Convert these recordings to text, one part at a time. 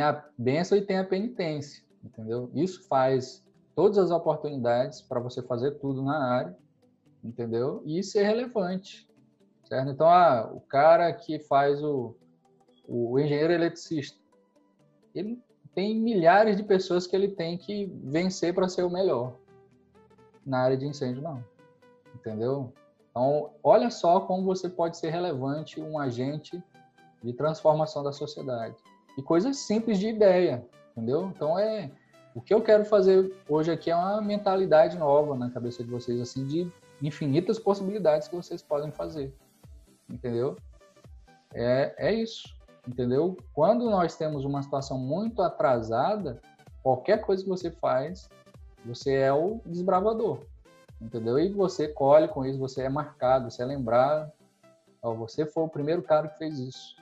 a bênção e tem a penitência, entendeu? Isso faz todas as oportunidades para você fazer tudo na área, entendeu? E ser relevante, certo? Então, ah, o cara que faz o, o engenheiro eletricista, ele tem milhares de pessoas que ele tem que vencer para ser o melhor. Na área de incêndio, não. Entendeu? Então, olha só como você pode ser relevante, um agente de transformação da sociedade. E coisas simples de ideia, entendeu? Então, é o que eu quero fazer hoje aqui é uma mentalidade nova na cabeça de vocês, assim, de infinitas possibilidades que vocês podem fazer, entendeu? É, é isso, entendeu? Quando nós temos uma situação muito atrasada, qualquer coisa que você faz, você é o desbravador, entendeu? E você colhe com isso, você é marcado, você é lembrado, ó, você foi o primeiro cara que fez isso.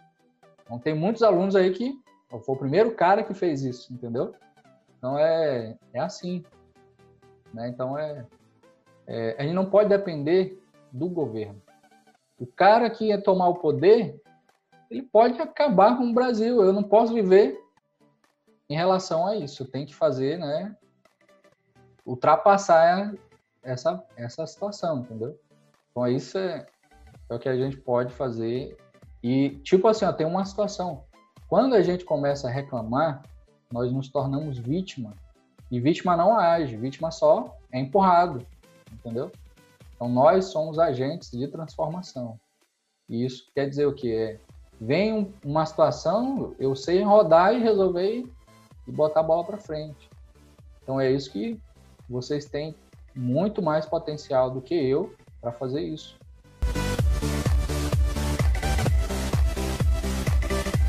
Então tem muitos alunos aí que foi o primeiro cara que fez isso, entendeu? Então é, é assim. Né? Então é, é, a gente não pode depender do governo. O cara que ia tomar o poder, ele pode acabar com o Brasil. Eu não posso viver em relação a isso. Tem que fazer, né? Ultrapassar essa, essa situação, entendeu? Então isso é, é o que a gente pode fazer. E, tipo assim, ó, tem uma situação. Quando a gente começa a reclamar, nós nos tornamos vítima. E vítima não age, vítima só é empurrado, entendeu? Então nós somos agentes de transformação. E isso quer dizer o que é vem uma situação, eu sei rodar e resolver e botar a bola para frente. Então é isso que vocês têm muito mais potencial do que eu para fazer isso.